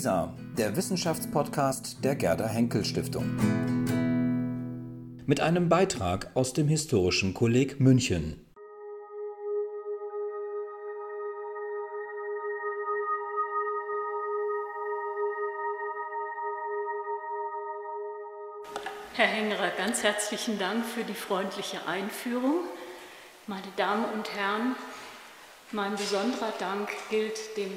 WISA, der Wissenschaftspodcast der Gerda Henkel Stiftung. Mit einem Beitrag aus dem Historischen Kolleg München. Herr Hengerer, ganz herzlichen Dank für die freundliche Einführung. Meine Damen und Herren, mein besonderer Dank gilt dem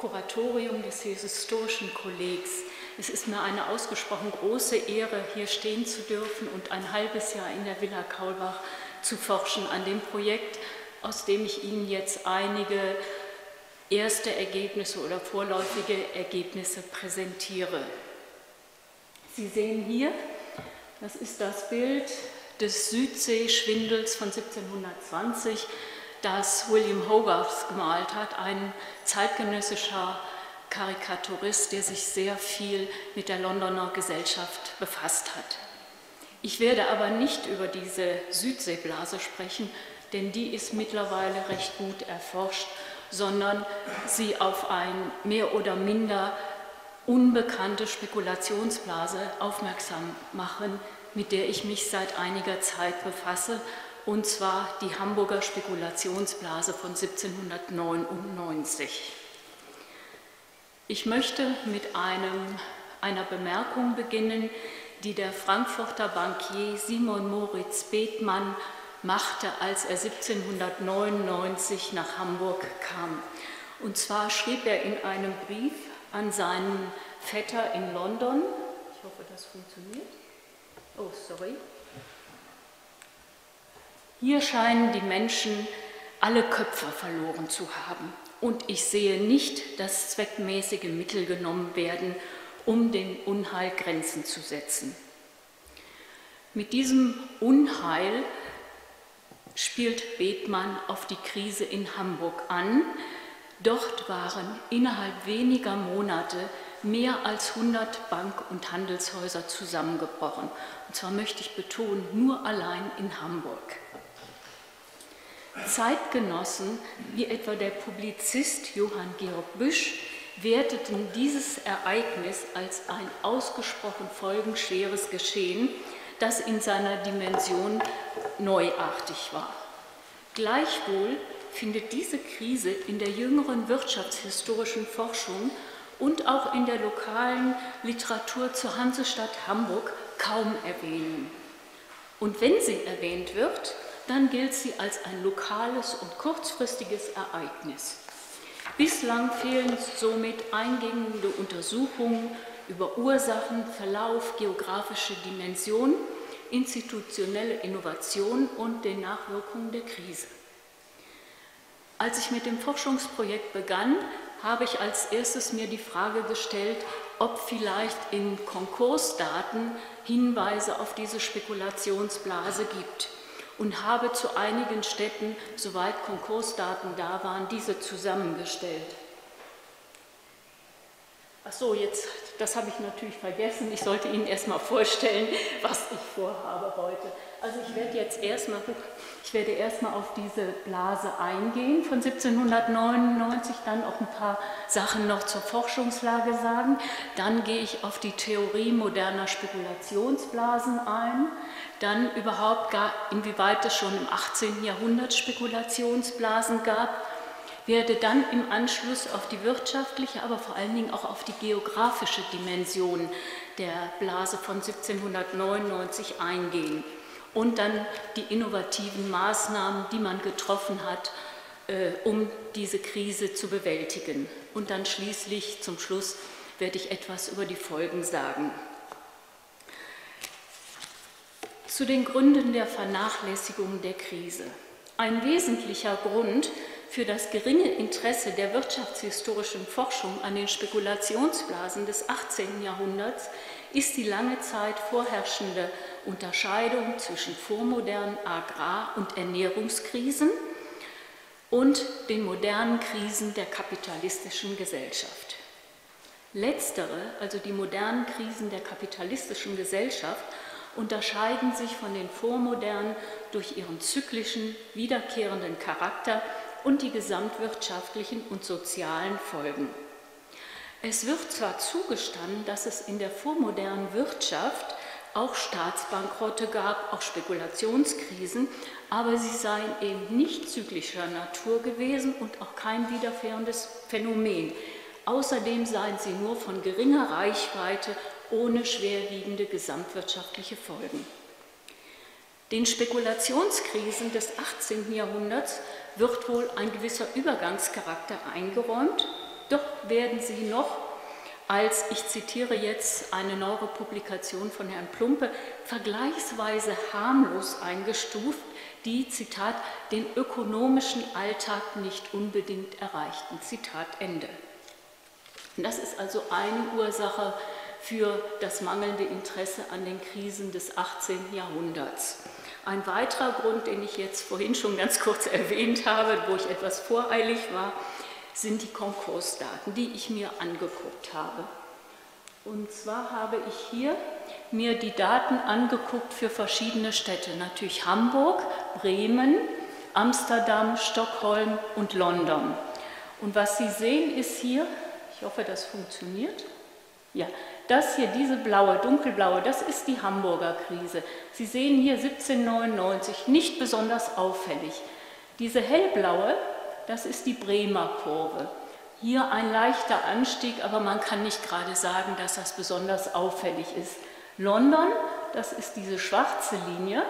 Kuratorium des Historischen Kollegs. Es ist mir eine ausgesprochen große Ehre, hier stehen zu dürfen und ein halbes Jahr in der Villa Kaulbach zu forschen an dem Projekt, aus dem ich Ihnen jetzt einige erste Ergebnisse oder vorläufige Ergebnisse präsentiere. Sie sehen hier, das ist das Bild des Südseeschwindels von 1720 das William Hogarth gemalt hat, ein zeitgenössischer Karikaturist, der sich sehr viel mit der Londoner Gesellschaft befasst hat. Ich werde aber nicht über diese Südseeblase sprechen, denn die ist mittlerweile recht gut erforscht, sondern sie auf eine mehr oder minder unbekannte Spekulationsblase aufmerksam machen, mit der ich mich seit einiger Zeit befasse und zwar die Hamburger Spekulationsblase von 1799. Ich möchte mit einem, einer Bemerkung beginnen, die der Frankfurter Bankier Simon Moritz Bethmann machte, als er 1799 nach Hamburg kam. Und zwar schrieb er in einem Brief an seinen Vetter in London, ich hoffe, das funktioniert. Oh, sorry. Hier scheinen die Menschen alle Köpfe verloren zu haben. Und ich sehe nicht, dass zweckmäßige Mittel genommen werden, um dem Unheil Grenzen zu setzen. Mit diesem Unheil spielt Bethmann auf die Krise in Hamburg an. Dort waren innerhalb weniger Monate mehr als 100 Bank- und Handelshäuser zusammengebrochen. Und zwar möchte ich betonen, nur allein in Hamburg. Zeitgenossen wie etwa der Publizist Johann Georg Büsch werteten dieses Ereignis als ein ausgesprochen folgenschweres Geschehen, das in seiner Dimension neuartig war. Gleichwohl findet diese Krise in der jüngeren wirtschaftshistorischen Forschung und auch in der lokalen Literatur zur Hansestadt Hamburg kaum Erwähnung. Und wenn sie erwähnt wird, dann gilt sie als ein lokales und kurzfristiges Ereignis. Bislang fehlen somit eingehende Untersuchungen über Ursachen, Verlauf, geografische Dimension, institutionelle Innovation und den Nachwirkungen der Krise. Als ich mit dem Forschungsprojekt begann, habe ich als erstes mir die Frage gestellt, ob vielleicht in Konkursdaten Hinweise auf diese Spekulationsblase gibt und habe zu einigen Städten, soweit Konkursdaten da waren, diese zusammengestellt. Ach so, jetzt, das habe ich natürlich vergessen. Ich sollte Ihnen erstmal vorstellen, was ich vorhabe heute. Also ich werde jetzt erstmal, ich werde erstmal auf diese Blase eingehen von 1799, dann auch ein paar Sachen noch zur Forschungslage sagen. Dann gehe ich auf die Theorie moderner Spekulationsblasen ein. Dann überhaupt, gar, inwieweit es schon im 18. Jahrhundert Spekulationsblasen gab werde dann im Anschluss auf die wirtschaftliche, aber vor allen Dingen auch auf die geografische Dimension der Blase von 1799 eingehen und dann die innovativen Maßnahmen, die man getroffen hat, äh, um diese Krise zu bewältigen. Und dann schließlich zum Schluss werde ich etwas über die Folgen sagen. Zu den Gründen der Vernachlässigung der Krise. Ein wesentlicher Grund für das geringe Interesse der wirtschaftshistorischen Forschung an den Spekulationsblasen des 18. Jahrhunderts ist die lange Zeit vorherrschende Unterscheidung zwischen vormodernen Agrar- und Ernährungskrisen und den modernen Krisen der kapitalistischen Gesellschaft. Letztere, also die modernen Krisen der kapitalistischen Gesellschaft, unterscheiden sich von den vormodernen durch ihren zyklischen, wiederkehrenden Charakter und die gesamtwirtschaftlichen und sozialen Folgen. Es wird zwar zugestanden, dass es in der vormodernen Wirtschaft auch Staatsbankrotte gab, auch Spekulationskrisen, aber sie seien eben nicht zyklischer Natur gewesen und auch kein wiederkehrendes Phänomen. Außerdem seien sie nur von geringer Reichweite ohne schwerwiegende gesamtwirtschaftliche Folgen. Den Spekulationskrisen des 18. Jahrhunderts wird wohl ein gewisser Übergangscharakter eingeräumt, doch werden sie noch als, ich zitiere jetzt eine neuere Publikation von Herrn Plumpe, vergleichsweise harmlos eingestuft, die, Zitat, den ökonomischen Alltag nicht unbedingt erreichten. Zitat Ende. Das ist also eine Ursache für das mangelnde Interesse an den Krisen des 18. Jahrhunderts. Ein weiterer Grund, den ich jetzt vorhin schon ganz kurz erwähnt habe, wo ich etwas voreilig war, sind die Konkursdaten, die ich mir angeguckt habe. Und zwar habe ich hier mir die Daten angeguckt für verschiedene Städte, natürlich Hamburg, Bremen, Amsterdam, Stockholm und London. Und was Sie sehen ist hier, ich hoffe, das funktioniert. Ja, das hier, diese blaue, dunkelblaue, das ist die Hamburger Krise. Sie sehen hier 1799, nicht besonders auffällig. Diese hellblaue, das ist die Bremer Kurve. Hier ein leichter Anstieg, aber man kann nicht gerade sagen, dass das besonders auffällig ist. London, das ist diese schwarze Linie.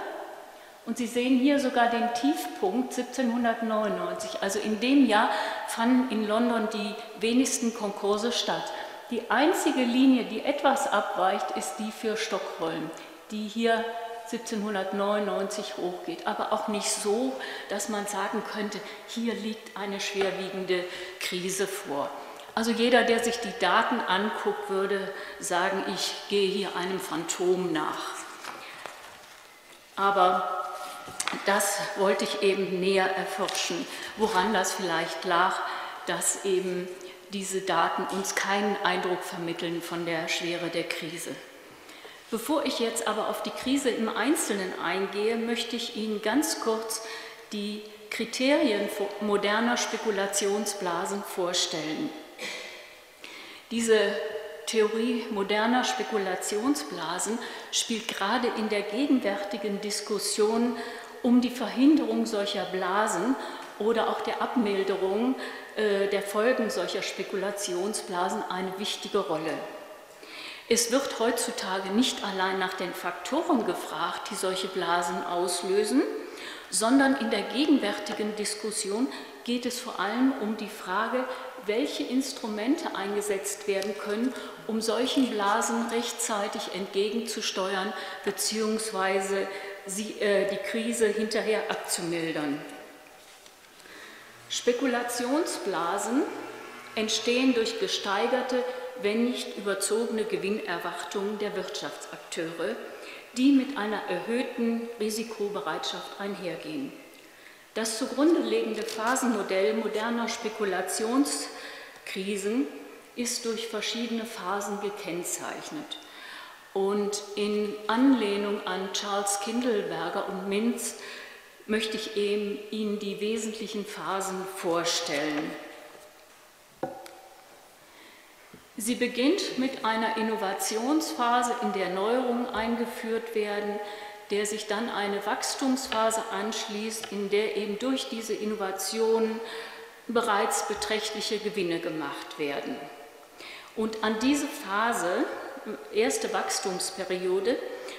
Und Sie sehen hier sogar den Tiefpunkt 1799. Also in dem Jahr fanden in London die wenigsten Konkurse statt. Die einzige Linie, die etwas abweicht, ist die für Stockholm, die hier 1799 hochgeht, aber auch nicht so, dass man sagen könnte, hier liegt eine schwerwiegende Krise vor. Also jeder, der sich die Daten anguckt, würde sagen, ich gehe hier einem Phantom nach. Aber das wollte ich eben näher erforschen, woran das vielleicht lag, dass eben diese Daten uns keinen Eindruck vermitteln von der Schwere der Krise. Bevor ich jetzt aber auf die Krise im Einzelnen eingehe, möchte ich Ihnen ganz kurz die Kriterien moderner Spekulationsblasen vorstellen. Diese Theorie moderner Spekulationsblasen spielt gerade in der gegenwärtigen Diskussion um die Verhinderung solcher Blasen oder auch der Abmilderung der Folgen solcher Spekulationsblasen eine wichtige Rolle. Es wird heutzutage nicht allein nach den Faktoren gefragt, die solche Blasen auslösen, sondern in der gegenwärtigen Diskussion geht es vor allem um die Frage, welche Instrumente eingesetzt werden können, um solchen Blasen rechtzeitig entgegenzusteuern bzw. äh, die Krise hinterher abzumildern. Spekulationsblasen entstehen durch gesteigerte wenn nicht überzogene Gewinnerwartungen der Wirtschaftsakteure, die mit einer erhöhten Risikobereitschaft einhergehen. Das zugrunde liegende Phasenmodell moderner Spekulationskrisen ist durch verschiedene Phasen gekennzeichnet. Und in Anlehnung an Charles Kindleberger und Minz möchte ich Ihnen die wesentlichen Phasen vorstellen. Sie beginnt mit einer Innovationsphase, in der Neuerungen eingeführt werden, der sich dann eine Wachstumsphase anschließt, in der eben durch diese Innovationen bereits beträchtliche Gewinne gemacht werden. Und an diese Phase, erste Wachstumsperiode,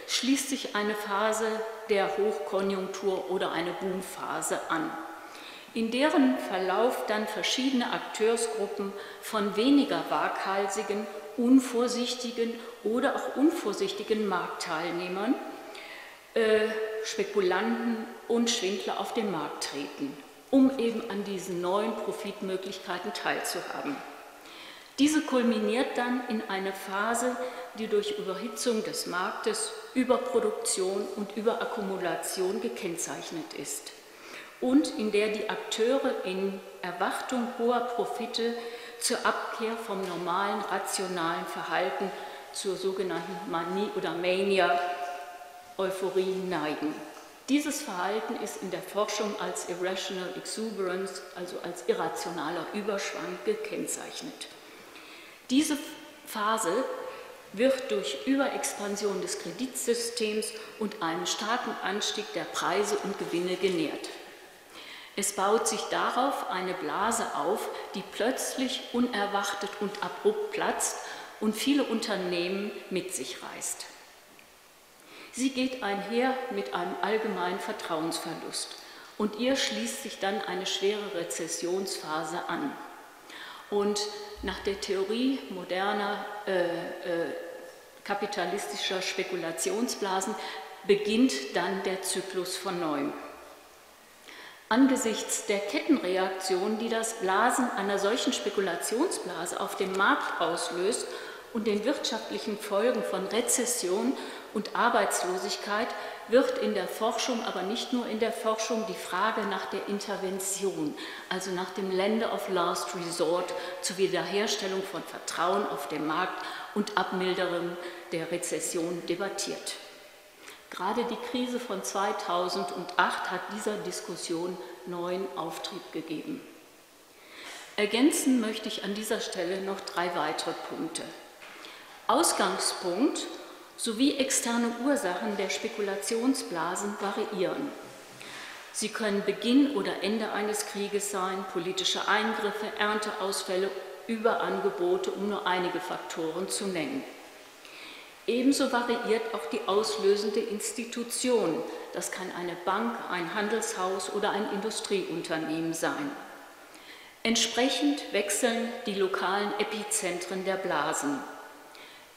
schließt sich eine Phase der Hochkonjunktur oder eine Boomphase an in deren Verlauf dann verschiedene Akteursgruppen von weniger waghalsigen, unvorsichtigen oder auch unvorsichtigen Marktteilnehmern, äh, Spekulanten und Schwindler auf den Markt treten, um eben an diesen neuen Profitmöglichkeiten teilzuhaben. Diese kulminiert dann in eine Phase, die durch Überhitzung des Marktes, Überproduktion und Überakkumulation gekennzeichnet ist und in der die Akteure in Erwartung hoher Profite zur Abkehr vom normalen rationalen Verhalten, zur sogenannten Manie oder Mania, Euphorie neigen. Dieses Verhalten ist in der Forschung als Irrational Exuberance, also als irrationaler Überschwang, gekennzeichnet. Diese Phase wird durch Überexpansion des Kreditsystems und einen starken Anstieg der Preise und Gewinne genährt. Es baut sich darauf eine Blase auf, die plötzlich unerwartet und abrupt platzt und viele Unternehmen mit sich reißt. Sie geht einher mit einem allgemeinen Vertrauensverlust und ihr schließt sich dann eine schwere Rezessionsphase an. Und nach der Theorie moderner äh, äh, kapitalistischer Spekulationsblasen beginnt dann der Zyklus von neuem. Angesichts der Kettenreaktion, die das Blasen einer solchen Spekulationsblase auf dem Markt auslöst und den wirtschaftlichen Folgen von Rezession und Arbeitslosigkeit, wird in der Forschung, aber nicht nur in der Forschung, die Frage nach der Intervention, also nach dem Lender of Last Resort zur Wiederherstellung von Vertrauen auf dem Markt und Abmilderung der Rezession debattiert. Gerade die Krise von 2008 hat dieser Diskussion neuen Auftrieb gegeben. Ergänzen möchte ich an dieser Stelle noch drei weitere Punkte. Ausgangspunkt sowie externe Ursachen der Spekulationsblasen variieren. Sie können Beginn oder Ende eines Krieges sein, politische Eingriffe, Ernteausfälle, Überangebote, um nur einige Faktoren zu nennen. Ebenso variiert auch die auslösende Institution. Das kann eine Bank, ein Handelshaus oder ein Industrieunternehmen sein. Entsprechend wechseln die lokalen Epizentren der Blasen.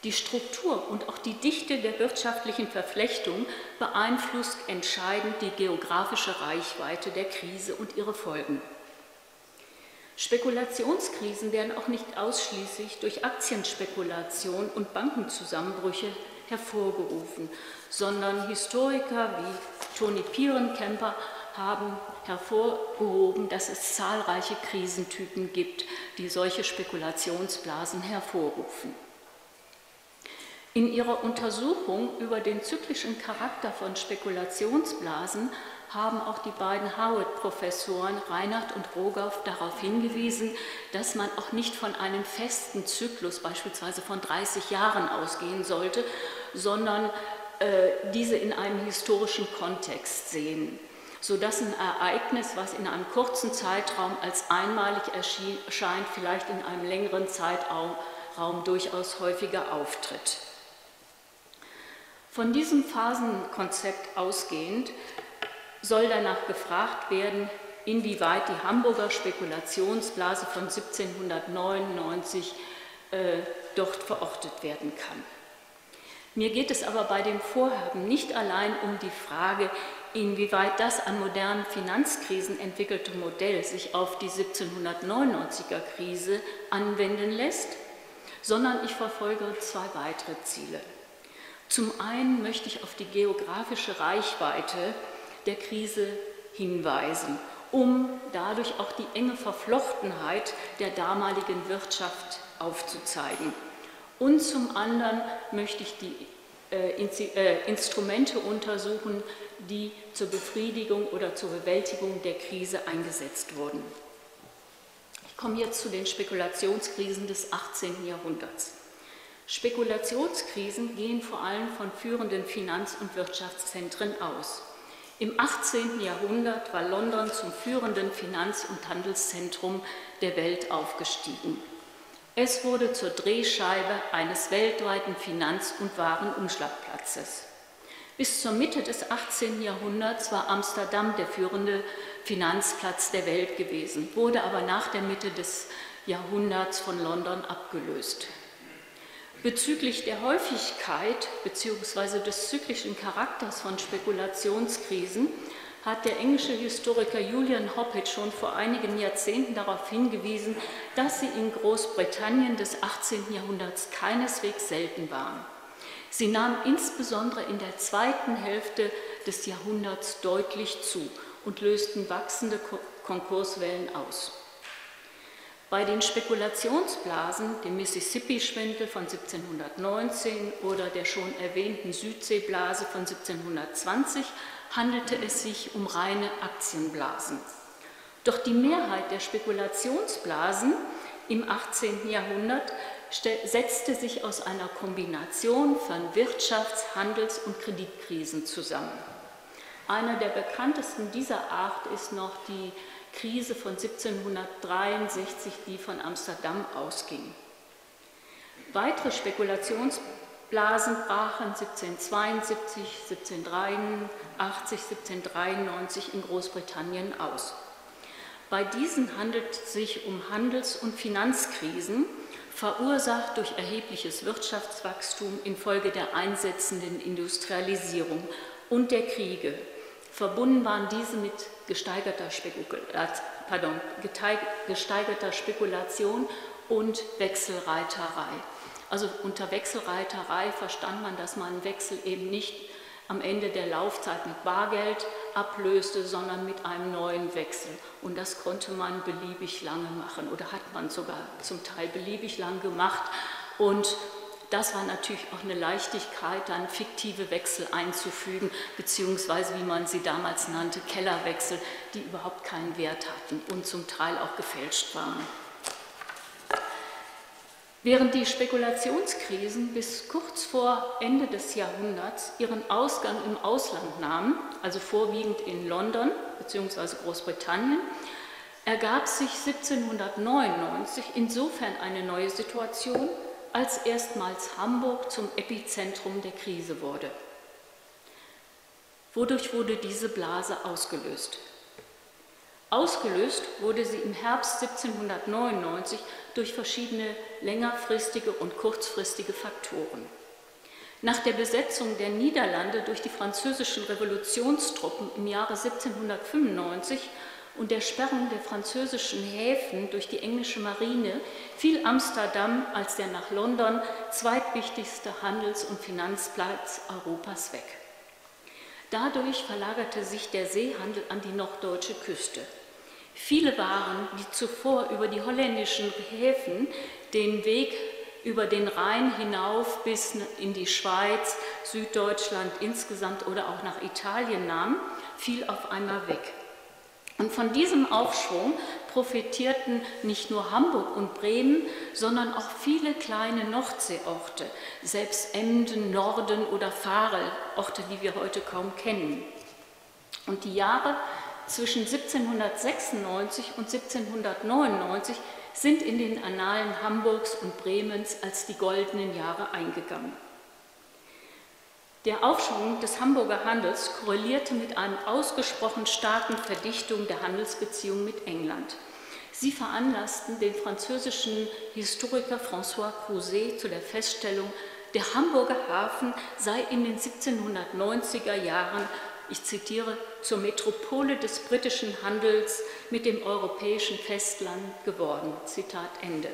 Die Struktur und auch die Dichte der wirtschaftlichen Verflechtung beeinflusst entscheidend die geografische Reichweite der Krise und ihre Folgen. Spekulationskrisen werden auch nicht ausschließlich durch Aktienspekulation und Bankenzusammenbrüche hervorgerufen, sondern Historiker wie Toni Pierenkemper haben hervorgehoben, dass es zahlreiche Krisentypen gibt, die solche Spekulationsblasen hervorrufen. In ihrer Untersuchung über den zyklischen Charakter von Spekulationsblasen haben auch die beiden Howard-Professoren Reinhardt und Rogoff darauf hingewiesen, dass man auch nicht von einem festen Zyklus, beispielsweise von 30 Jahren, ausgehen sollte, sondern äh, diese in einem historischen Kontext sehen, sodass ein Ereignis, was in einem kurzen Zeitraum als einmalig erscheint, vielleicht in einem längeren Zeitraum durchaus häufiger auftritt. Von diesem Phasenkonzept ausgehend soll danach gefragt werden, inwieweit die Hamburger Spekulationsblase von 1799 äh, dort verortet werden kann. Mir geht es aber bei dem Vorhaben nicht allein um die Frage, inwieweit das an modernen Finanzkrisen entwickelte Modell sich auf die 1799er Krise anwenden lässt, sondern ich verfolge zwei weitere Ziele. Zum einen möchte ich auf die geografische Reichweite der Krise hinweisen, um dadurch auch die enge Verflochtenheit der damaligen Wirtschaft aufzuzeigen. Und zum anderen möchte ich die äh, äh, Instrumente untersuchen, die zur Befriedigung oder zur Bewältigung der Krise eingesetzt wurden. Ich komme jetzt zu den Spekulationskrisen des 18. Jahrhunderts. Spekulationskrisen gehen vor allem von führenden Finanz- und Wirtschaftszentren aus. Im 18. Jahrhundert war London zum führenden Finanz- und Handelszentrum der Welt aufgestiegen. Es wurde zur Drehscheibe eines weltweiten Finanz- und Warenumschlagplatzes. Bis zur Mitte des 18. Jahrhunderts war Amsterdam der führende Finanzplatz der Welt gewesen, wurde aber nach der Mitte des Jahrhunderts von London abgelöst. Bezüglich der Häufigkeit bzw. des zyklischen Charakters von Spekulationskrisen hat der englische Historiker Julian Hoppet schon vor einigen Jahrzehnten darauf hingewiesen, dass sie in Großbritannien des 18. Jahrhunderts keineswegs selten waren. Sie nahmen insbesondere in der zweiten Hälfte des Jahrhunderts deutlich zu und lösten wachsende Konkurswellen aus. Bei den Spekulationsblasen, dem Mississippi-Schwindel von 1719 oder der schon erwähnten Südseeblase von 1720, handelte es sich um reine Aktienblasen. Doch die Mehrheit der Spekulationsblasen im 18. Jahrhundert setzte sich aus einer Kombination von Wirtschafts-, Handels- und Kreditkrisen zusammen. Einer der bekanntesten dieser Art ist noch die Krise von 1763, die von Amsterdam ausging. Weitere Spekulationsblasen brachen 1772, 1783, 1793 in Großbritannien aus. Bei diesen handelt es sich um Handels- und Finanzkrisen, verursacht durch erhebliches Wirtschaftswachstum infolge der einsetzenden Industrialisierung und der Kriege. Verbunden waren diese mit gesteigerter, pardon, gesteigerter Spekulation und Wechselreiterei. Also unter Wechselreiterei verstand man, dass man Wechsel eben nicht am Ende der Laufzeit mit Bargeld ablöste, sondern mit einem neuen Wechsel. Und das konnte man beliebig lange machen oder hat man sogar zum Teil beliebig lang gemacht. Und das war natürlich auch eine Leichtigkeit, dann fiktive Wechsel einzufügen, beziehungsweise wie man sie damals nannte, Kellerwechsel, die überhaupt keinen Wert hatten und zum Teil auch gefälscht waren. Während die Spekulationskrisen bis kurz vor Ende des Jahrhunderts ihren Ausgang im Ausland nahmen, also vorwiegend in London bzw. Großbritannien, ergab sich 1799 insofern eine neue Situation, als erstmals Hamburg zum Epizentrum der Krise wurde. Wodurch wurde diese Blase ausgelöst? Ausgelöst wurde sie im Herbst 1799 durch verschiedene längerfristige und kurzfristige Faktoren. Nach der Besetzung der Niederlande durch die französischen Revolutionstruppen im Jahre 1795 und der Sperrung der französischen Häfen durch die englische Marine fiel Amsterdam als der nach London zweitwichtigste Handels- und Finanzplatz Europas weg. Dadurch verlagerte sich der Seehandel an die norddeutsche Küste. Viele Waren, die zuvor über die holländischen Häfen den Weg über den Rhein hinauf bis in die Schweiz, Süddeutschland insgesamt oder auch nach Italien nahmen, fiel auf einmal weg. Und von diesem Aufschwung profitierten nicht nur Hamburg und Bremen, sondern auch viele kleine Nordseeorte, selbst Emden, Norden oder Farel, Orte, die wir heute kaum kennen. Und die Jahre zwischen 1796 und 1799 sind in den Annalen Hamburgs und Bremens als die goldenen Jahre eingegangen. Der Aufschwung des Hamburger Handels korrelierte mit einer ausgesprochen starken Verdichtung der Handelsbeziehungen mit England. Sie veranlassten den französischen Historiker François Crouzet zu der Feststellung, der Hamburger Hafen sei in den 1790er Jahren ich zitiere, zur Metropole des britischen Handels mit dem europäischen Festland geworden. Zitat Ende.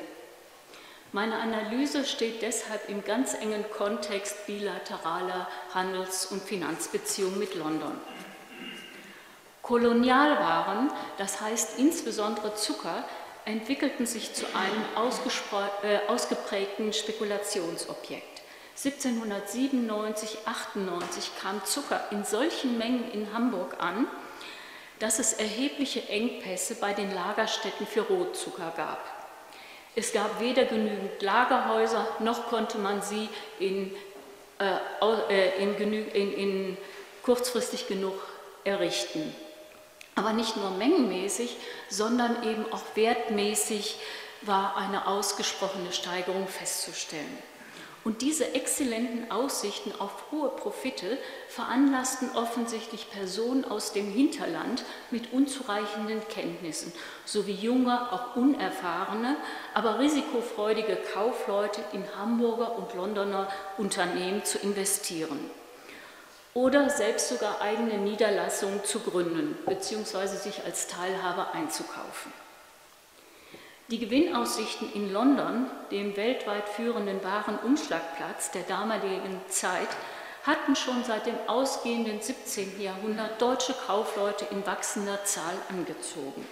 Meine Analyse steht deshalb im ganz engen Kontext bilateraler Handels- und Finanzbeziehungen mit London. Kolonialwaren, das heißt insbesondere Zucker, entwickelten sich zu einem äh, ausgeprägten Spekulationsobjekt. 1797, 98 kam Zucker in solchen Mengen in Hamburg an, dass es erhebliche Engpässe bei den Lagerstätten für Rotzucker gab. Es gab weder genügend Lagerhäuser, noch konnte man sie in, äh, äh in, in, in kurzfristig genug errichten. Aber nicht nur mengenmäßig, sondern eben auch wertmäßig war eine ausgesprochene Steigerung festzustellen. Und diese exzellenten Aussichten auf hohe Profite veranlassten offensichtlich Personen aus dem Hinterland mit unzureichenden Kenntnissen sowie junge, auch unerfahrene, aber risikofreudige Kaufleute in Hamburger und Londoner Unternehmen zu investieren oder selbst sogar eigene Niederlassungen zu gründen bzw. sich als Teilhaber einzukaufen. Die Gewinnaussichten in London, dem weltweit führenden Warenumschlagplatz der damaligen Zeit, hatten schon seit dem ausgehenden 17. Jahrhundert deutsche Kaufleute in wachsender Zahl angezogen.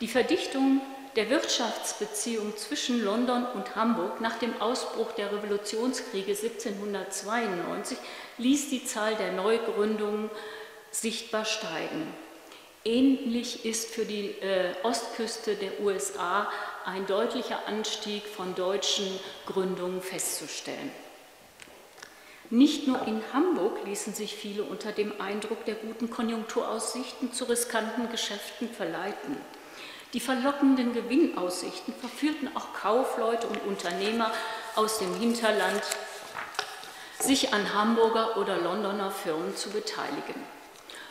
Die Verdichtung der Wirtschaftsbeziehung zwischen London und Hamburg nach dem Ausbruch der Revolutionskriege 1792 ließ die Zahl der Neugründungen sichtbar steigen. Ähnlich ist für die äh, Ostküste der USA ein deutlicher Anstieg von deutschen Gründungen festzustellen. Nicht nur in Hamburg ließen sich viele unter dem Eindruck der guten Konjunkturaussichten zu riskanten Geschäften verleiten. Die verlockenden Gewinnaussichten verführten auch Kaufleute und Unternehmer aus dem Hinterland, sich an Hamburger oder Londoner Firmen zu beteiligen.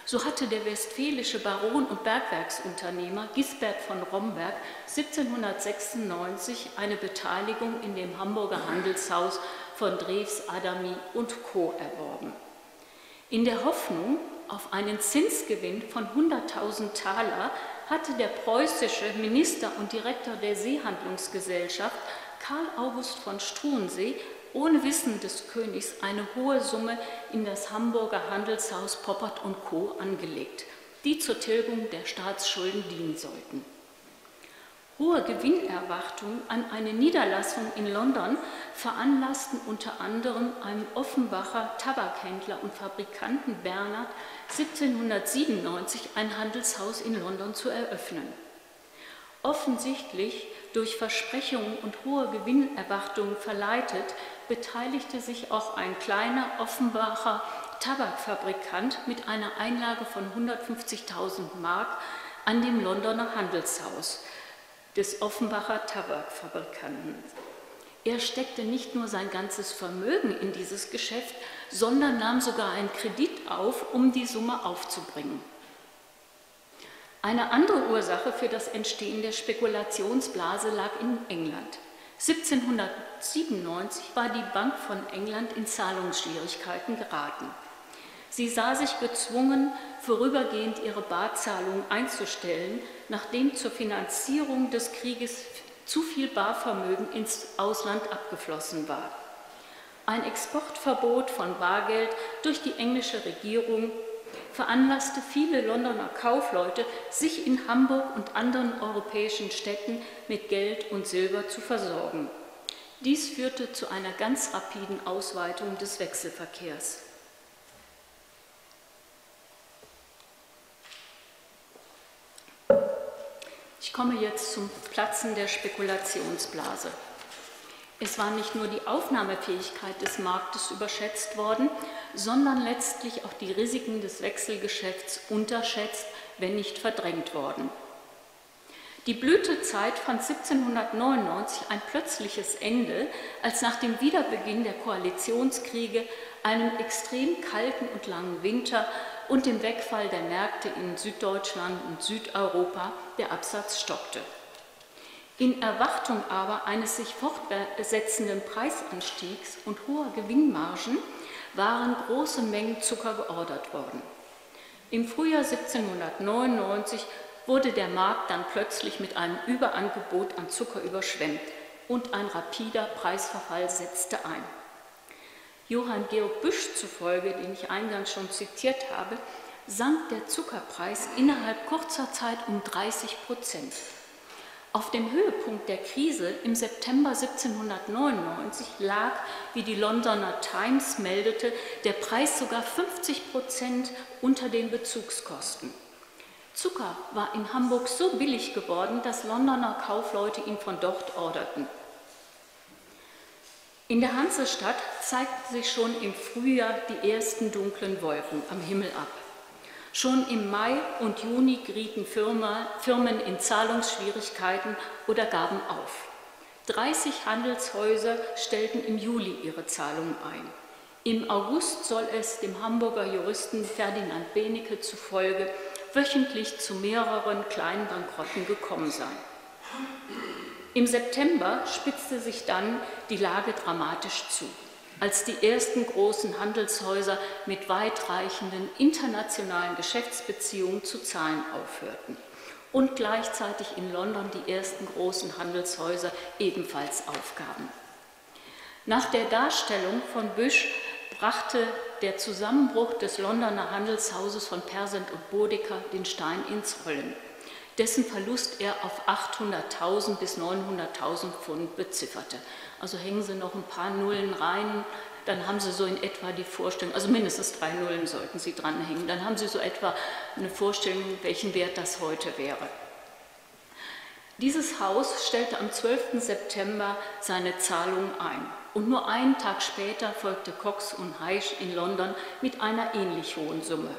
So hatte der westfälische Baron und Bergwerksunternehmer Gisbert von Romberg 1796 eine Beteiligung in dem Hamburger Handelshaus von Drews, Adami und Co. erworben. In der Hoffnung auf einen Zinsgewinn von 100.000 Taler hatte der preußische Minister und Direktor der Seehandlungsgesellschaft Karl August von Struensee ohne Wissen des Königs eine hohe Summe in das Hamburger Handelshaus Poppert und Co. angelegt, die zur Tilgung der Staatsschulden dienen sollten. Hohe Gewinnerwartungen an eine Niederlassung in London veranlassten unter anderem einen Offenbacher Tabakhändler und Fabrikanten Bernhard 1797 ein Handelshaus in London zu eröffnen. Offensichtlich durch Versprechungen und hohe Gewinnerwartungen verleitet, beteiligte sich auch ein kleiner Offenbacher Tabakfabrikant mit einer Einlage von 150.000 Mark an dem Londoner Handelshaus des Offenbacher Tabakfabrikanten. Er steckte nicht nur sein ganzes Vermögen in dieses Geschäft, sondern nahm sogar einen Kredit auf, um die Summe aufzubringen. Eine andere Ursache für das Entstehen der Spekulationsblase lag in England. 1797 war die Bank von England in Zahlungsschwierigkeiten geraten. Sie sah sich gezwungen, vorübergehend ihre Barzahlungen einzustellen, nachdem zur Finanzierung des Krieges zu viel Barvermögen ins Ausland abgeflossen war. Ein Exportverbot von Bargeld durch die englische Regierung veranlasste viele Londoner Kaufleute, sich in Hamburg und anderen europäischen Städten mit Geld und Silber zu versorgen. Dies führte zu einer ganz rapiden Ausweitung des Wechselverkehrs. Ich komme jetzt zum Platzen der Spekulationsblase. Es war nicht nur die Aufnahmefähigkeit des Marktes überschätzt worden, sondern letztlich auch die Risiken des Wechselgeschäfts unterschätzt, wenn nicht verdrängt worden. Die Blütezeit fand 1799 ein plötzliches Ende, als nach dem Wiederbeginn der Koalitionskriege, einem extrem kalten und langen Winter und dem Wegfall der Märkte in Süddeutschland und Südeuropa der Absatz stockte. In Erwartung aber eines sich fortsetzenden Preisanstiegs und hoher Gewinnmargen waren große Mengen Zucker geordert worden. Im Frühjahr 1799 wurde der Markt dann plötzlich mit einem Überangebot an Zucker überschwemmt und ein rapider Preisverfall setzte ein. Johann Georg Büsch zufolge, den ich eingangs schon zitiert habe, sank der Zuckerpreis innerhalb kurzer Zeit um 30 Prozent. Auf dem Höhepunkt der Krise im September 1799 lag, wie die Londoner Times meldete, der Preis sogar 50 Prozent unter den Bezugskosten. Zucker war in Hamburg so billig geworden, dass Londoner Kaufleute ihn von dort orderten. In der Hansestadt zeigten sich schon im Frühjahr die ersten dunklen Wolken am Himmel ab. Schon im Mai und Juni gerieten Firmen in Zahlungsschwierigkeiten oder gaben auf. 30 Handelshäuser stellten im Juli ihre Zahlungen ein. Im August soll es dem Hamburger Juristen Ferdinand Benecke zufolge wöchentlich zu mehreren kleinen Bankrotten gekommen sein. Im September spitzte sich dann die Lage dramatisch zu als die ersten großen Handelshäuser mit weitreichenden internationalen Geschäftsbeziehungen zu zahlen aufhörten und gleichzeitig in London die ersten großen Handelshäuser ebenfalls aufgaben. Nach der Darstellung von Büsch brachte der Zusammenbruch des Londoner Handelshauses von Persent und Bodecker den Stein ins Rollen, dessen Verlust er auf 800.000 bis 900.000 Pfund bezifferte. Also hängen Sie noch ein paar Nullen rein, dann haben Sie so in etwa die Vorstellung, also mindestens drei Nullen sollten Sie dranhängen, dann haben Sie so etwa eine Vorstellung, welchen Wert das heute wäre. Dieses Haus stellte am 12. September seine Zahlung ein und nur einen Tag später folgte Cox und Heisch in London mit einer ähnlich hohen Summe.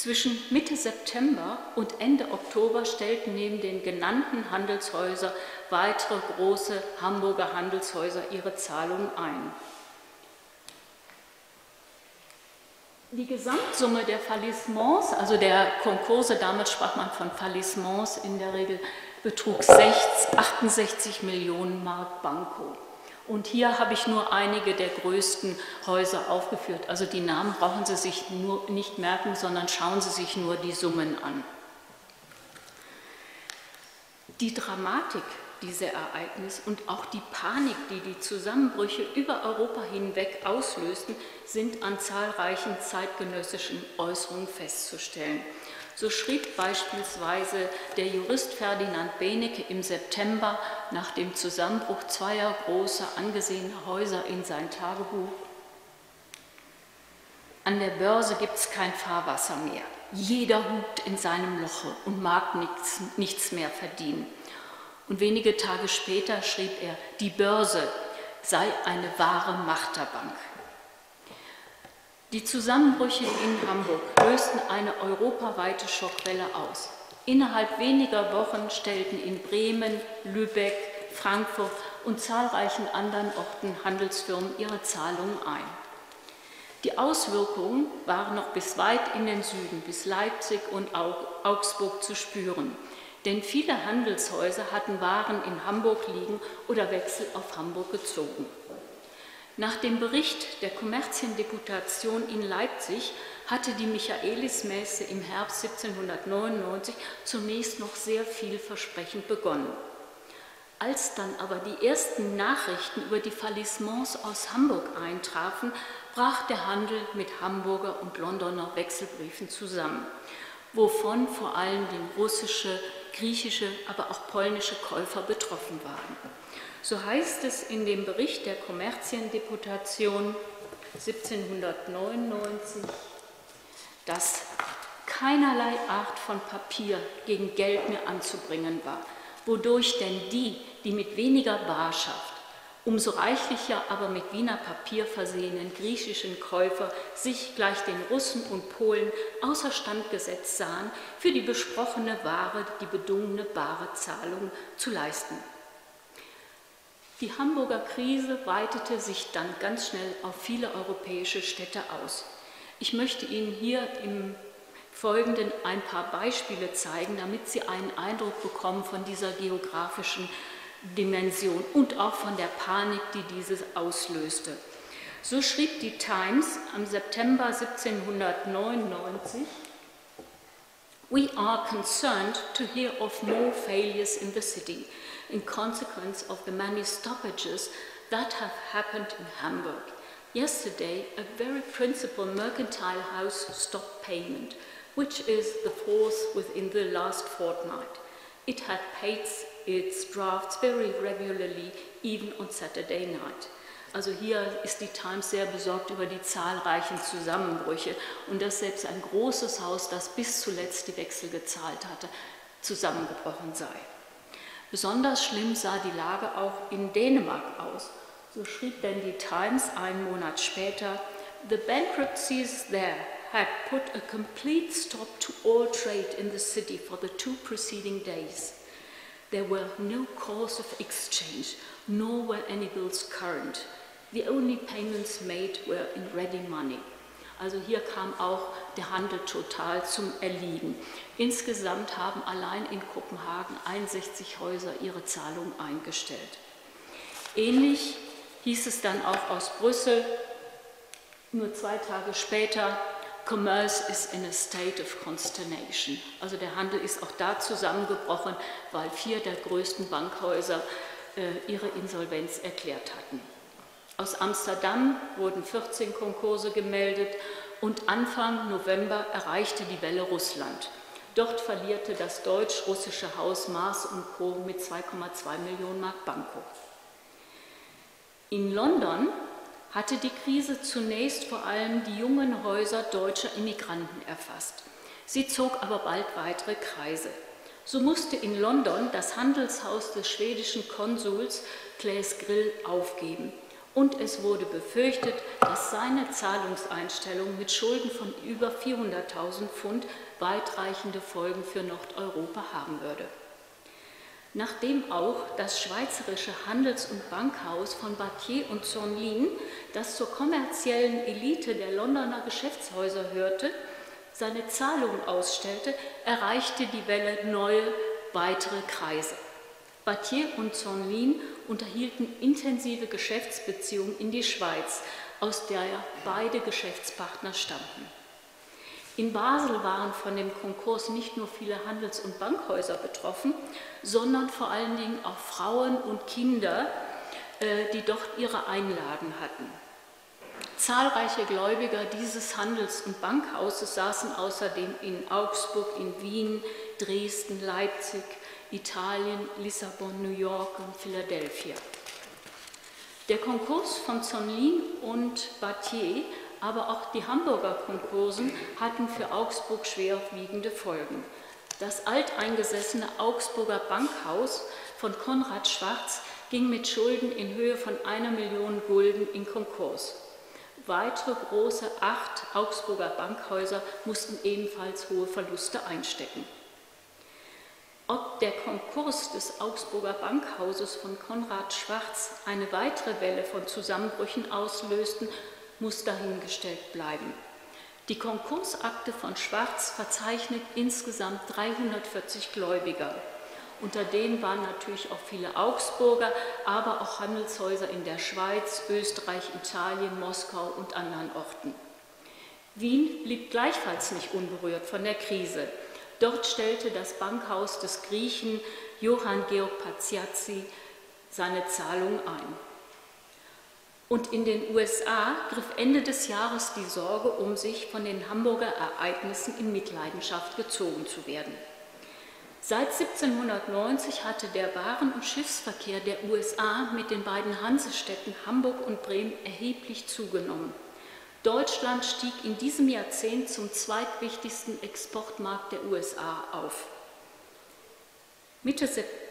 Zwischen Mitte September und Ende Oktober stellten neben den genannten Handelshäusern weitere große Hamburger Handelshäuser ihre Zahlungen ein. Die Gesamtsumme der Fallissements, also der Konkurse, damals sprach man von Fallissements in der Regel, betrug 68 Millionen Mark Banco. Und hier habe ich nur einige der größten Häuser aufgeführt. Also die Namen brauchen Sie sich nur nicht merken, sondern schauen Sie sich nur die Summen an. Die Dramatik dieser Ereignis und auch die Panik, die die Zusammenbrüche über Europa hinweg auslösten, sind an zahlreichen zeitgenössischen Äußerungen festzustellen. So schrieb beispielsweise der Jurist Ferdinand Benecke im September nach dem Zusammenbruch zweier großer angesehener Häuser in sein Tagebuch, an der Börse gibt es kein Fahrwasser mehr. Jeder hupt in seinem Loche und mag nichts, nichts mehr verdienen. Und wenige Tage später schrieb er, die Börse sei eine wahre Machterbank. Die Zusammenbrüche in Hamburg lösten eine europaweite Schockwelle aus. Innerhalb weniger Wochen stellten in Bremen, Lübeck, Frankfurt und zahlreichen anderen Orten Handelsfirmen ihre Zahlungen ein. Die Auswirkungen waren noch bis weit in den Süden, bis Leipzig und Augsburg zu spüren. Denn viele Handelshäuser hatten Waren in Hamburg liegen oder Wechsel auf Hamburg gezogen. Nach dem Bericht der Kommerziendeputation in Leipzig hatte die Michaelismesse im Herbst 1799 zunächst noch sehr vielversprechend begonnen. Als dann aber die ersten Nachrichten über die Fallissements aus Hamburg eintrafen, brach der Handel mit Hamburger und Londoner Wechselbriefen zusammen, wovon vor allem russische, griechische, aber auch polnische Käufer betroffen waren. So heißt es in dem Bericht der Kommerziendeputation 1799, dass keinerlei Art von Papier gegen Geld mehr anzubringen war, wodurch denn die, die mit weniger Barschaft, umso reichlicher aber mit Wiener Papier versehenen griechischen Käufer sich gleich den Russen und Polen außerstand gesetzt sahen, für die besprochene Ware die bedungene bare Zahlung zu leisten. Die Hamburger Krise weitete sich dann ganz schnell auf viele europäische Städte aus. Ich möchte Ihnen hier im Folgenden ein paar Beispiele zeigen, damit Sie einen Eindruck bekommen von dieser geografischen Dimension und auch von der Panik, die dieses auslöste. So schrieb die Times am September 1799, We are concerned to hear of more failures in the city in consequence of the many stoppages that have happened in Hamburg. Yesterday, a very principal mercantile house stopped payment, which is the fourth within the last fortnight. It had paid its drafts very regularly, even on Saturday night. Also hier ist die Times sehr besorgt über die zahlreichen Zusammenbrüche und dass selbst ein großes Haus, das bis zuletzt die Wechsel gezahlt hatte, zusammengebrochen sei. Besonders schlimm sah die Lage auch in Dänemark aus. So schrieb denn die Times einen Monat später, The bankruptcies there had put a complete stop to all trade in the city for the two preceding days. There were no calls of exchange, nor were any bills current. The only payments made were in ready money. Also hier kam auch der Handel total zum Erliegen. Insgesamt haben allein in Kopenhagen 61 Häuser ihre Zahlung eingestellt. Ähnlich hieß es dann auch aus Brüssel, nur zwei Tage später, Commerce is in a state of consternation. Also der Handel ist auch da zusammengebrochen, weil vier der größten Bankhäuser äh, ihre Insolvenz erklärt hatten. Aus Amsterdam wurden 14 Konkurse gemeldet und Anfang November erreichte die Welle Russland. Dort verlierte das deutsch-russische Haus Maas und Co. mit 2,2 Millionen Mark Banco. In London hatte die Krise zunächst vor allem die jungen Häuser deutscher Immigranten erfasst. Sie zog aber bald weitere Kreise. So musste in London das Handelshaus des schwedischen Konsuls Claes Grill aufgeben und es wurde befürchtet, dass seine Zahlungseinstellung mit Schulden von über 400.000 Pfund weitreichende Folgen für Nordeuropa haben würde. Nachdem auch das schweizerische Handels- und Bankhaus von Battier und Zornlin, das zur kommerziellen Elite der Londoner Geschäftshäuser hörte, seine Zahlungen ausstellte, erreichte die Welle neue, weitere Kreise. Battier und Zornlin unterhielten intensive Geschäftsbeziehungen in die Schweiz, aus der beide Geschäftspartner stammten. In Basel waren von dem Konkurs nicht nur viele Handels- und Bankhäuser betroffen, sondern vor allen Dingen auch Frauen und Kinder, äh, die dort ihre Einlagen hatten. Zahlreiche Gläubiger dieses Handels- und Bankhauses saßen außerdem in Augsburg, in Wien, Dresden, Leipzig, Italien, Lissabon, New York und Philadelphia. Der Konkurs von Zonlin und Battier aber auch die Hamburger Konkursen hatten für Augsburg schwerwiegende Folgen. Das alteingesessene Augsburger Bankhaus von Konrad Schwarz ging mit Schulden in Höhe von einer Million Gulden in Konkurs. Weitere große acht Augsburger Bankhäuser mussten ebenfalls hohe Verluste einstecken. Ob der Konkurs des Augsburger Bankhauses von Konrad Schwarz eine weitere Welle von Zusammenbrüchen auslösten, muss dahingestellt bleiben. Die Konkursakte von Schwarz verzeichnet insgesamt 340 Gläubiger. Unter denen waren natürlich auch viele Augsburger, aber auch Handelshäuser in der Schweiz, Österreich, Italien, Moskau und anderen Orten. Wien blieb gleichfalls nicht unberührt von der Krise. Dort stellte das Bankhaus des Griechen Johann Georg Paziazzi seine Zahlung ein. Und in den USA griff Ende des Jahres die Sorge um sich, von den Hamburger Ereignissen in Mitleidenschaft gezogen zu werden. Seit 1790 hatte der Waren- und Schiffsverkehr der USA mit den beiden Hansestädten Hamburg und Bremen erheblich zugenommen. Deutschland stieg in diesem Jahrzehnt zum zweitwichtigsten Exportmarkt der USA auf. Mitte,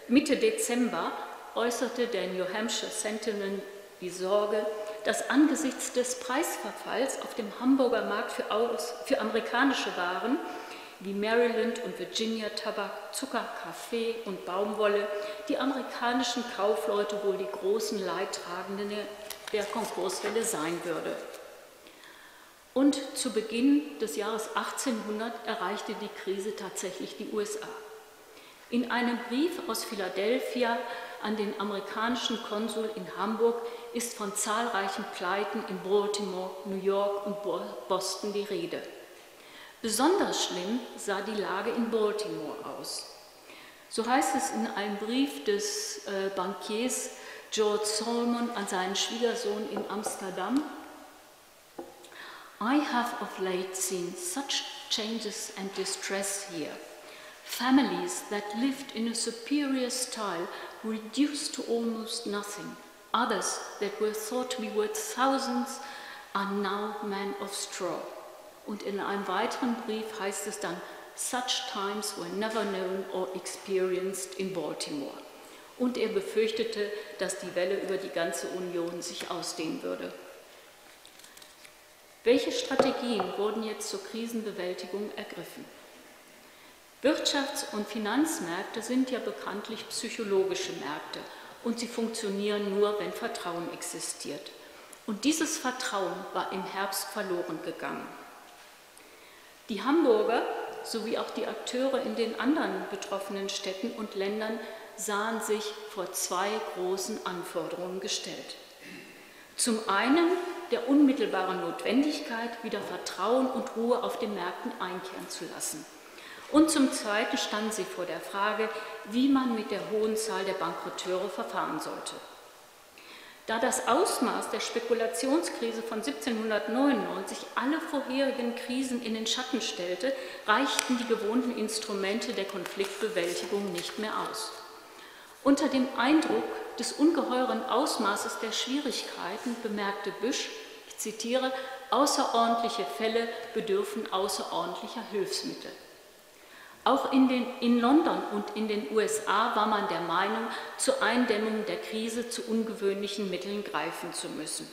Mitte Dezember äußerte der New Hampshire Sentinel die Sorge, dass angesichts des Preisverfalls auf dem Hamburger Markt für, aus, für amerikanische Waren wie Maryland und Virginia Tabak, Zucker, Kaffee und Baumwolle die amerikanischen Kaufleute wohl die großen Leidtragenden der Konkurswelle sein würde. Und zu Beginn des Jahres 1800 erreichte die Krise tatsächlich die USA. In einem Brief aus Philadelphia an den amerikanischen Konsul in Hamburg ist von zahlreichen Pleiten in Baltimore, New York und Boston die Rede. Besonders schlimm sah die Lage in Baltimore aus. So heißt es in einem Brief des äh, Bankiers George Solomon an seinen Schwiegersohn in Amsterdam. I have of late seen such changes and distress here. Families that lived in a superior style reduced to almost nothing. Others that were thought to be worth thousands are now men of straw. Und in einem weiteren Brief heißt es dann, such times were never known or experienced in Baltimore. Und er befürchtete, dass die Welle über die ganze Union sich ausdehnen würde. Welche Strategien wurden jetzt zur Krisenbewältigung ergriffen? Wirtschafts- und Finanzmärkte sind ja bekanntlich psychologische Märkte und sie funktionieren nur, wenn Vertrauen existiert. Und dieses Vertrauen war im Herbst verloren gegangen. Die Hamburger sowie auch die Akteure in den anderen betroffenen Städten und Ländern sahen sich vor zwei großen Anforderungen gestellt. Zum einen der unmittelbaren Notwendigkeit, wieder Vertrauen und Ruhe auf den Märkten einkehren zu lassen – und zum Zweiten standen sie vor der Frage, wie man mit der hohen Zahl der Bankrotteure verfahren sollte. Da das Ausmaß der Spekulationskrise von 1799 alle vorherigen Krisen in den Schatten stellte, reichten die gewohnten Instrumente der Konfliktbewältigung nicht mehr aus. Unter dem Eindruck des ungeheuren Ausmaßes der Schwierigkeiten bemerkte Büsch, ich zitiere, außerordentliche Fälle bedürfen außerordentlicher Hilfsmittel. Auch in, den, in London und in den USA war man der Meinung, zur Eindämmung der Krise zu ungewöhnlichen Mitteln greifen zu müssen.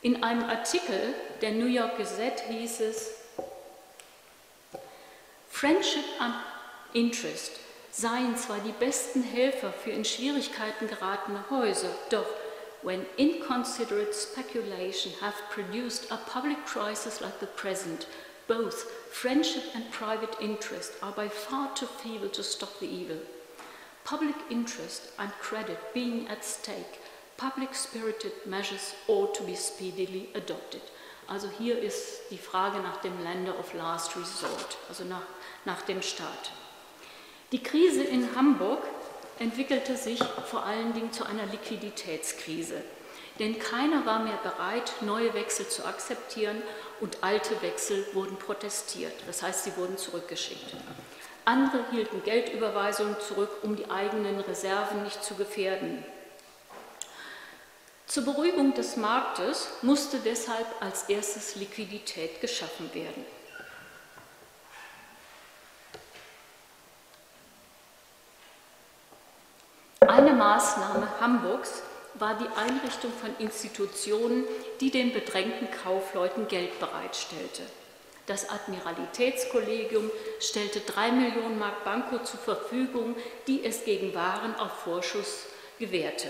In einem Artikel der New York Gazette hieß es, Friendship and Interest seien zwar die besten Helfer für in Schwierigkeiten geratene Häuser, doch when inconsiderate speculation have produced a public crisis like the present, both friendship and private interest are by far too feeble to stop the evil. Public interest and credit being at stake, public spirited measures ought to be speedily adopted. Also hier ist die Frage nach dem Lender of Last Resort, also nach, nach dem Staat. Die Krise in Hamburg entwickelte sich vor allen Dingen zu einer Liquiditätskrise. Denn keiner war mehr bereit, neue Wechsel zu akzeptieren und alte Wechsel wurden protestiert. Das heißt, sie wurden zurückgeschickt. Andere hielten Geldüberweisungen zurück, um die eigenen Reserven nicht zu gefährden. Zur Beruhigung des Marktes musste deshalb als erstes Liquidität geschaffen werden. Eine Maßnahme Hamburgs war die Einrichtung von Institutionen, die den bedrängten Kaufleuten Geld bereitstellte. Das Admiralitätskollegium stellte drei Millionen Mark Banco zur Verfügung, die es gegen Waren auf Vorschuss gewährte.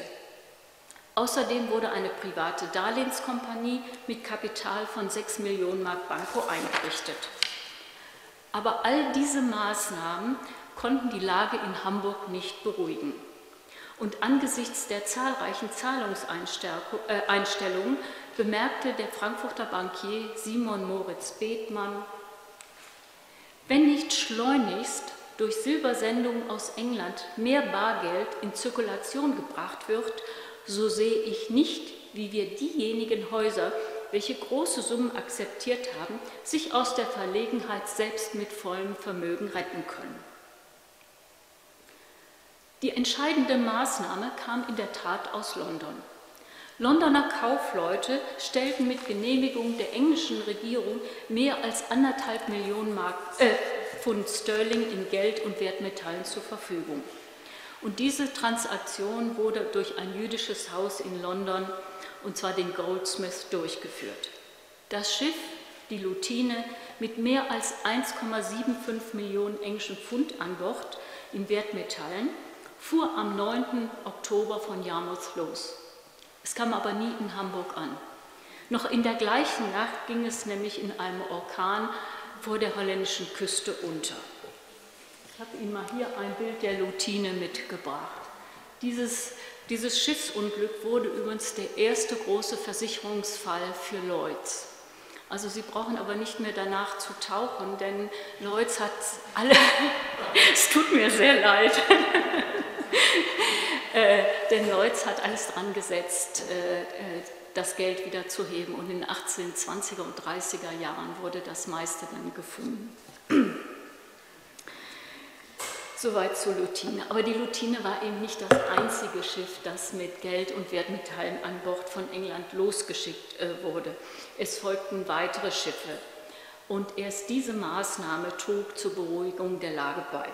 Außerdem wurde eine private Darlehenskompanie mit Kapital von sechs Millionen Mark Banco eingerichtet. Aber all diese Maßnahmen konnten die Lage in Hamburg nicht beruhigen. Und angesichts der zahlreichen Zahlungseinstellungen bemerkte der Frankfurter Bankier Simon Moritz Bethmann, wenn nicht schleunigst durch Silbersendungen aus England mehr Bargeld in Zirkulation gebracht wird, so sehe ich nicht, wie wir diejenigen Häuser, welche große Summen akzeptiert haben, sich aus der Verlegenheit selbst mit vollem Vermögen retten können. Die entscheidende Maßnahme kam in der Tat aus London. Londoner Kaufleute stellten mit Genehmigung der englischen Regierung mehr als anderthalb Millionen Mark, äh, Pfund Sterling in Geld und Wertmetallen zur Verfügung. Und diese Transaktion wurde durch ein jüdisches Haus in London, und zwar den Goldsmith, durchgeführt. Das Schiff, die Lutine, mit mehr als 1,75 Millionen englischen Pfund an Bord in Wertmetallen, fuhr am 9. Oktober von Yarmouth los. Es kam aber nie in Hamburg an. Noch in der gleichen Nacht ging es nämlich in einem Orkan vor der holländischen Küste unter. Ich habe Ihnen mal hier ein Bild der Lutine mitgebracht. Dieses, dieses Schiffsunglück wurde übrigens der erste große Versicherungsfall für Lloyds. Also Sie brauchen aber nicht mehr danach zu tauchen, denn Lloyds hat alle, es tut mir sehr leid, äh, denn Lloyds hat alles dran gesetzt, äh, äh, das Geld wieder zu heben. Und in den 1820er und 30er Jahren wurde das meiste dann gefunden. Soweit zur Lutine. Aber die Lutine war eben nicht das einzige Schiff, das mit Geld und Wertmetallen an Bord von England losgeschickt wurde. Es folgten weitere Schiffe. Und erst diese Maßnahme trug zur Beruhigung der Lage bei.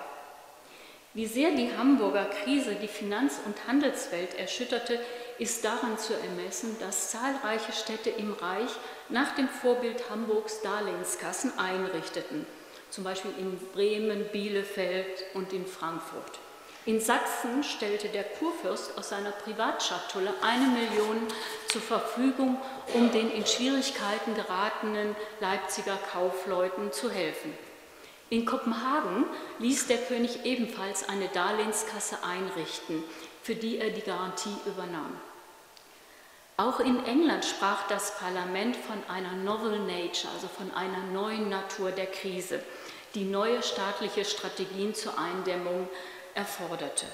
Wie sehr die Hamburger Krise die Finanz- und Handelswelt erschütterte, ist daran zu ermessen, dass zahlreiche Städte im Reich nach dem Vorbild Hamburgs Darlehenskassen einrichteten, zum Beispiel in Bremen, Bielefeld und in Frankfurt. In Sachsen stellte der Kurfürst aus seiner Privatschatulle eine Million zur Verfügung, um den in Schwierigkeiten geratenen Leipziger Kaufleuten zu helfen. In Kopenhagen ließ der König ebenfalls eine Darlehenskasse einrichten, für die er die Garantie übernahm. Auch in England sprach das Parlament von einer Novel Nature, also von einer neuen Natur der Krise, die neue staatliche Strategien zur Eindämmung erforderte.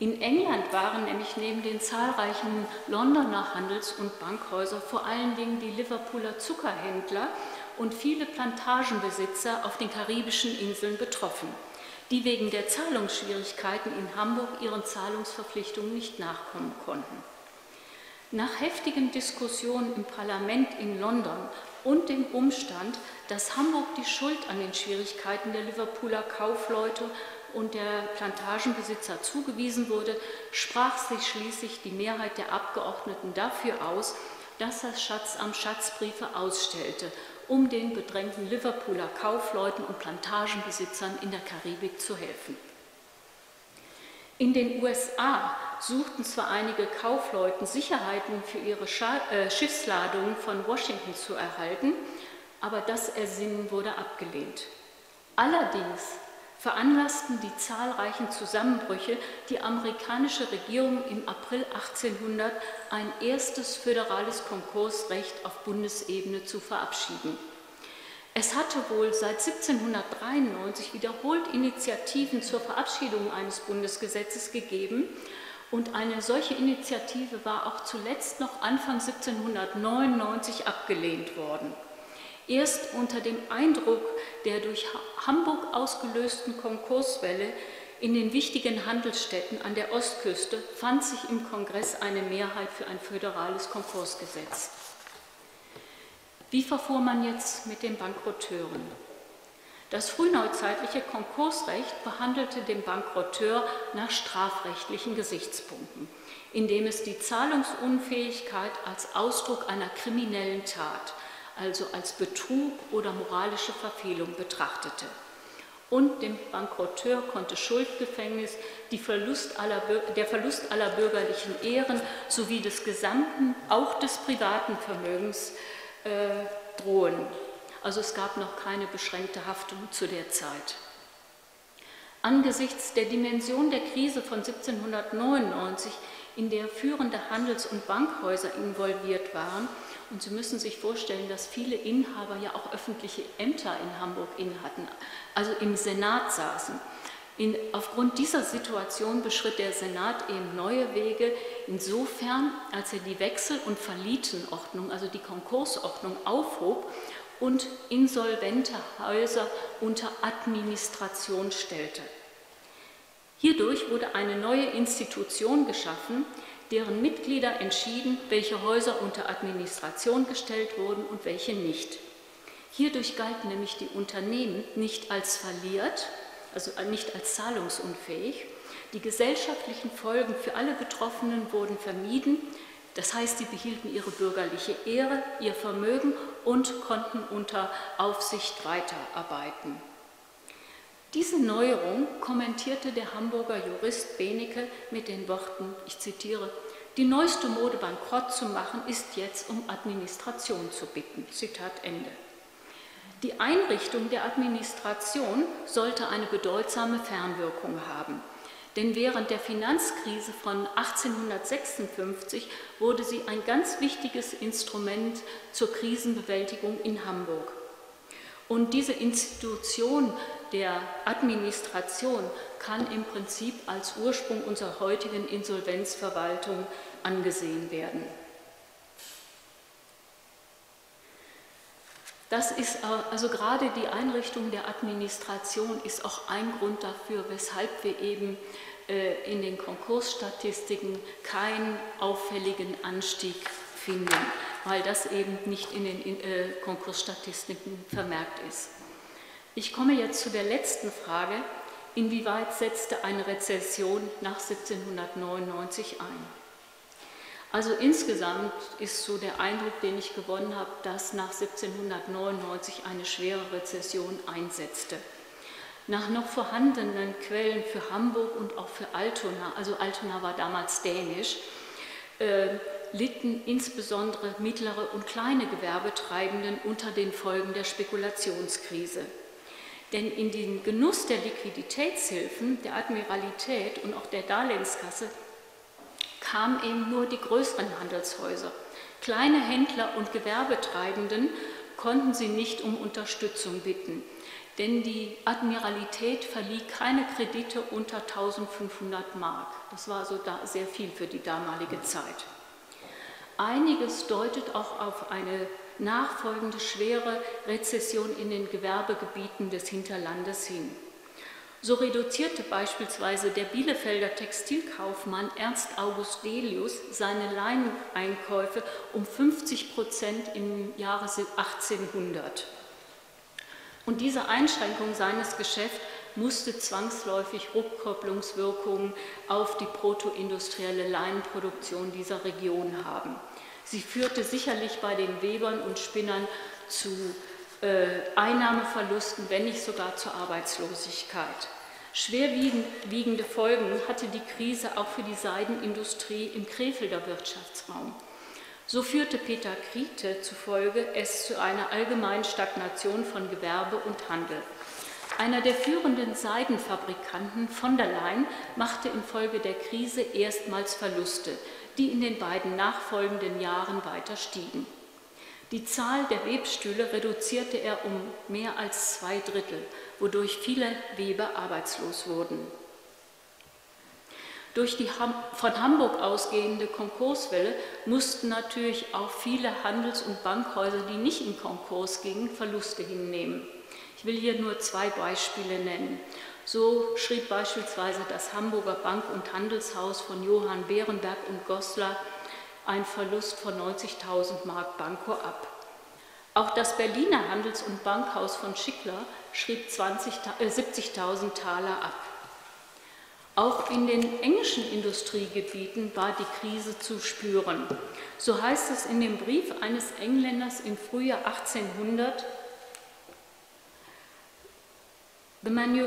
In England waren nämlich neben den zahlreichen Londoner Handels- und Bankhäusern vor allen Dingen die Liverpooler Zuckerhändler und viele Plantagenbesitzer auf den karibischen Inseln betroffen, die wegen der Zahlungsschwierigkeiten in Hamburg ihren Zahlungsverpflichtungen nicht nachkommen konnten. Nach heftigen Diskussionen im Parlament in London und dem Umstand, dass Hamburg die Schuld an den Schwierigkeiten der Liverpooler Kaufleute und der Plantagenbesitzer zugewiesen wurde, sprach sich schließlich die Mehrheit der Abgeordneten dafür aus, dass das Schatzamt Schatzbriefe ausstellte, um den bedrängten Liverpooler Kaufleuten und Plantagenbesitzern in der Karibik zu helfen. In den USA suchten zwar einige Kaufleute Sicherheiten für ihre äh, Schiffsladungen von Washington zu erhalten, aber das Ersinnen wurde abgelehnt. Allerdings veranlassten die zahlreichen Zusammenbrüche die amerikanische Regierung im April 1800 ein erstes föderales Konkursrecht auf Bundesebene zu verabschieden. Es hatte wohl seit 1793 wiederholt Initiativen zur Verabschiedung eines Bundesgesetzes gegeben und eine solche Initiative war auch zuletzt noch Anfang 1799 abgelehnt worden. Erst unter dem Eindruck der durch Hamburg ausgelösten Konkurswelle in den wichtigen Handelsstädten an der Ostküste fand sich im Kongress eine Mehrheit für ein föderales Konkursgesetz. Wie verfuhr man jetzt mit den Bankerotteuren? Das frühneuzeitliche Konkursrecht behandelte den Bankrotteur nach strafrechtlichen Gesichtspunkten, indem es die Zahlungsunfähigkeit als Ausdruck einer kriminellen Tat also als Betrug oder moralische Verfehlung betrachtete. Und dem Bankrotteur konnte Schuldgefängnis, Verlust aller, der Verlust aller bürgerlichen Ehren sowie des gesamten, auch des privaten Vermögens äh, drohen. Also es gab noch keine beschränkte Haftung zu der Zeit. Angesichts der Dimension der Krise von 1799, in der führende Handels- und Bankhäuser involviert waren, und Sie müssen sich vorstellen, dass viele Inhaber ja auch öffentliche Ämter in Hamburg innehatten, also im Senat saßen. In, aufgrund dieser Situation beschritt der Senat eben neue Wege, insofern, als er die Wechsel- und Verlietenordnung, also die Konkursordnung, aufhob und insolvente Häuser unter Administration stellte. Hierdurch wurde eine neue Institution geschaffen, deren Mitglieder entschieden, welche Häuser unter Administration gestellt wurden und welche nicht. Hierdurch galten nämlich die Unternehmen nicht als verliert, also nicht als zahlungsunfähig. Die gesellschaftlichen Folgen für alle Betroffenen wurden vermieden. Das heißt, sie behielten ihre bürgerliche Ehre, ihr Vermögen und konnten unter Aufsicht weiterarbeiten. Diese Neuerung kommentierte der Hamburger Jurist Benecke mit den Worten, ich zitiere, die neueste Mode bankrott zu machen, ist jetzt um Administration zu bitten. Zitat Ende. Die Einrichtung der Administration sollte eine bedeutsame Fernwirkung haben. Denn während der Finanzkrise von 1856 wurde sie ein ganz wichtiges Instrument zur Krisenbewältigung in Hamburg. Und diese Institution der Administration kann im Prinzip als Ursprung unserer heutigen Insolvenzverwaltung angesehen werden. Das ist also gerade die Einrichtung der Administration ist auch ein Grund dafür, weshalb wir eben äh, in den Konkursstatistiken keinen auffälligen Anstieg finden, weil das eben nicht in den äh, Konkursstatistiken vermerkt ist. Ich komme jetzt zu der letzten Frage. Inwieweit setzte eine Rezession nach 1799 ein? Also insgesamt ist so der Eindruck, den ich gewonnen habe, dass nach 1799 eine schwere Rezession einsetzte. Nach noch vorhandenen Quellen für Hamburg und auch für Altona, also Altona war damals dänisch, äh, litten insbesondere mittlere und kleine Gewerbetreibenden unter den Folgen der Spekulationskrise. Denn in den Genuss der Liquiditätshilfen der Admiralität und auch der Darlehenskasse kamen eben nur die größeren Handelshäuser. Kleine Händler und Gewerbetreibenden konnten sie nicht um Unterstützung bitten, denn die Admiralität verlieh keine Kredite unter 1500 Mark. Das war also sehr viel für die damalige Zeit. Einiges deutet auch auf eine nachfolgende schwere Rezession in den Gewerbegebieten des Hinterlandes hin. So reduzierte beispielsweise der Bielefelder Textilkaufmann Ernst August Delius seine Leineinkäufe um 50 Prozent im Jahre 1800. Und diese Einschränkung seines Geschäfts musste zwangsläufig Rückkopplungswirkungen auf die protoindustrielle Leinenproduktion dieser Region haben. Sie führte sicherlich bei den Webern und Spinnern zu äh, Einnahmeverlusten, wenn nicht sogar zur Arbeitslosigkeit. Schwerwiegende Folgen hatte die Krise auch für die Seidenindustrie im Krefelder Wirtschaftsraum. So führte Peter Kriete zufolge es zu einer allgemeinen Stagnation von Gewerbe und Handel. Einer der führenden Seidenfabrikanten von der Leyen machte infolge der Krise erstmals Verluste, die in den beiden nachfolgenden Jahren weiter stiegen. Die Zahl der Webstühle reduzierte er um mehr als zwei Drittel, wodurch viele Weber arbeitslos wurden. Durch die von Hamburg ausgehende Konkurswelle mussten natürlich auch viele Handels- und Bankhäuser, die nicht in Konkurs gingen, Verluste hinnehmen. Ich will hier nur zwei Beispiele nennen. So schrieb beispielsweise das Hamburger Bank- und Handelshaus von Johann Behrenberg und Goslar einen Verlust von 90.000 Mark Banco ab. Auch das Berliner Handels- und Bankhaus von Schickler schrieb äh, 70.000 Taler ab. Auch in den englischen Industriegebieten war die Krise zu spüren. So heißt es in dem Brief eines Engländers im Frühjahr 1800, The, manu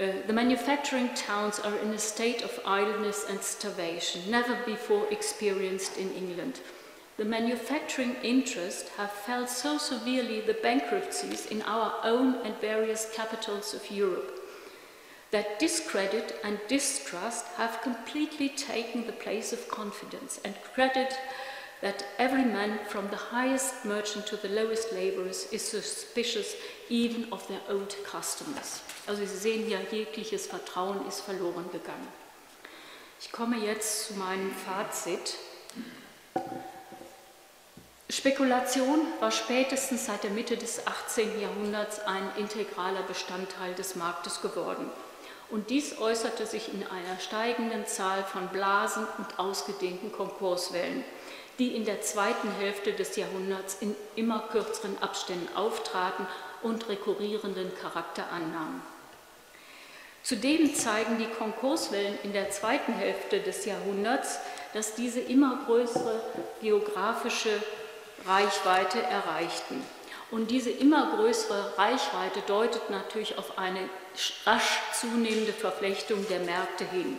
uh, the, manufacturing towns are in a state of idleness and starvation, never before experienced in England. The manufacturing interests have felt so severely the bankruptcies in our own and various capitals of Europe that discredit and distrust have completely taken the place of confidence and credit that every man from the highest merchant to the lowest laborers is suspicious even of their old customers. Also Sie sehen hier, jegliches Vertrauen ist verloren gegangen. Ich komme jetzt zu meinem Fazit. Spekulation war spätestens seit der Mitte des 18. Jahrhunderts ein integraler Bestandteil des Marktes geworden. Und dies äußerte sich in einer steigenden Zahl von Blasen und ausgedehnten Konkurswellen die in der zweiten Hälfte des Jahrhunderts in immer kürzeren Abständen auftraten und rekurrierenden Charakter annahmen. Zudem zeigen die Konkurswellen in der zweiten Hälfte des Jahrhunderts, dass diese immer größere geografische Reichweite erreichten. Und diese immer größere Reichweite deutet natürlich auf eine rasch zunehmende Verflechtung der Märkte hin,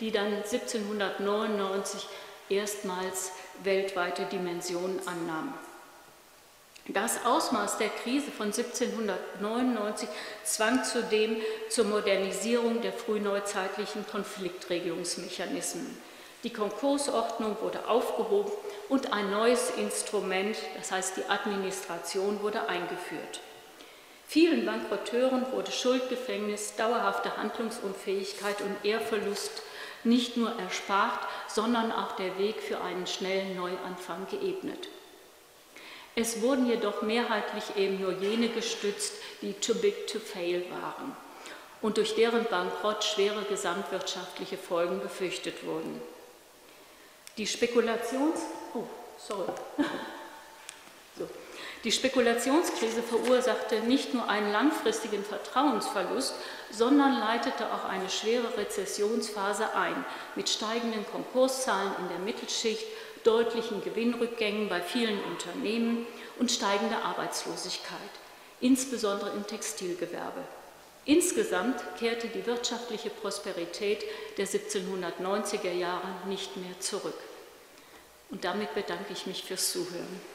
die dann 1799 erstmals weltweite Dimensionen annahm. Das Ausmaß der Krise von 1799 zwang zudem zur Modernisierung der frühneuzeitlichen Konfliktregelungsmechanismen. Die Konkursordnung wurde aufgehoben und ein neues Instrument, das heißt die Administration, wurde eingeführt. Vielen Bankerotteuren wurde Schuldgefängnis, dauerhafte Handlungsunfähigkeit und Ehrverlust nicht nur erspart, sondern auch der Weg für einen schnellen Neuanfang geebnet. Es wurden jedoch mehrheitlich eben nur jene gestützt, die too big to fail waren und durch deren Bankrott schwere gesamtwirtschaftliche Folgen befürchtet wurden. Die Spekulations... Oh, sorry. Die Spekulationskrise verursachte nicht nur einen langfristigen Vertrauensverlust, sondern leitete auch eine schwere Rezessionsphase ein, mit steigenden Konkurszahlen in der Mittelschicht, deutlichen Gewinnrückgängen bei vielen Unternehmen und steigender Arbeitslosigkeit, insbesondere im Textilgewerbe. Insgesamt kehrte die wirtschaftliche Prosperität der 1790er Jahre nicht mehr zurück. Und damit bedanke ich mich fürs Zuhören.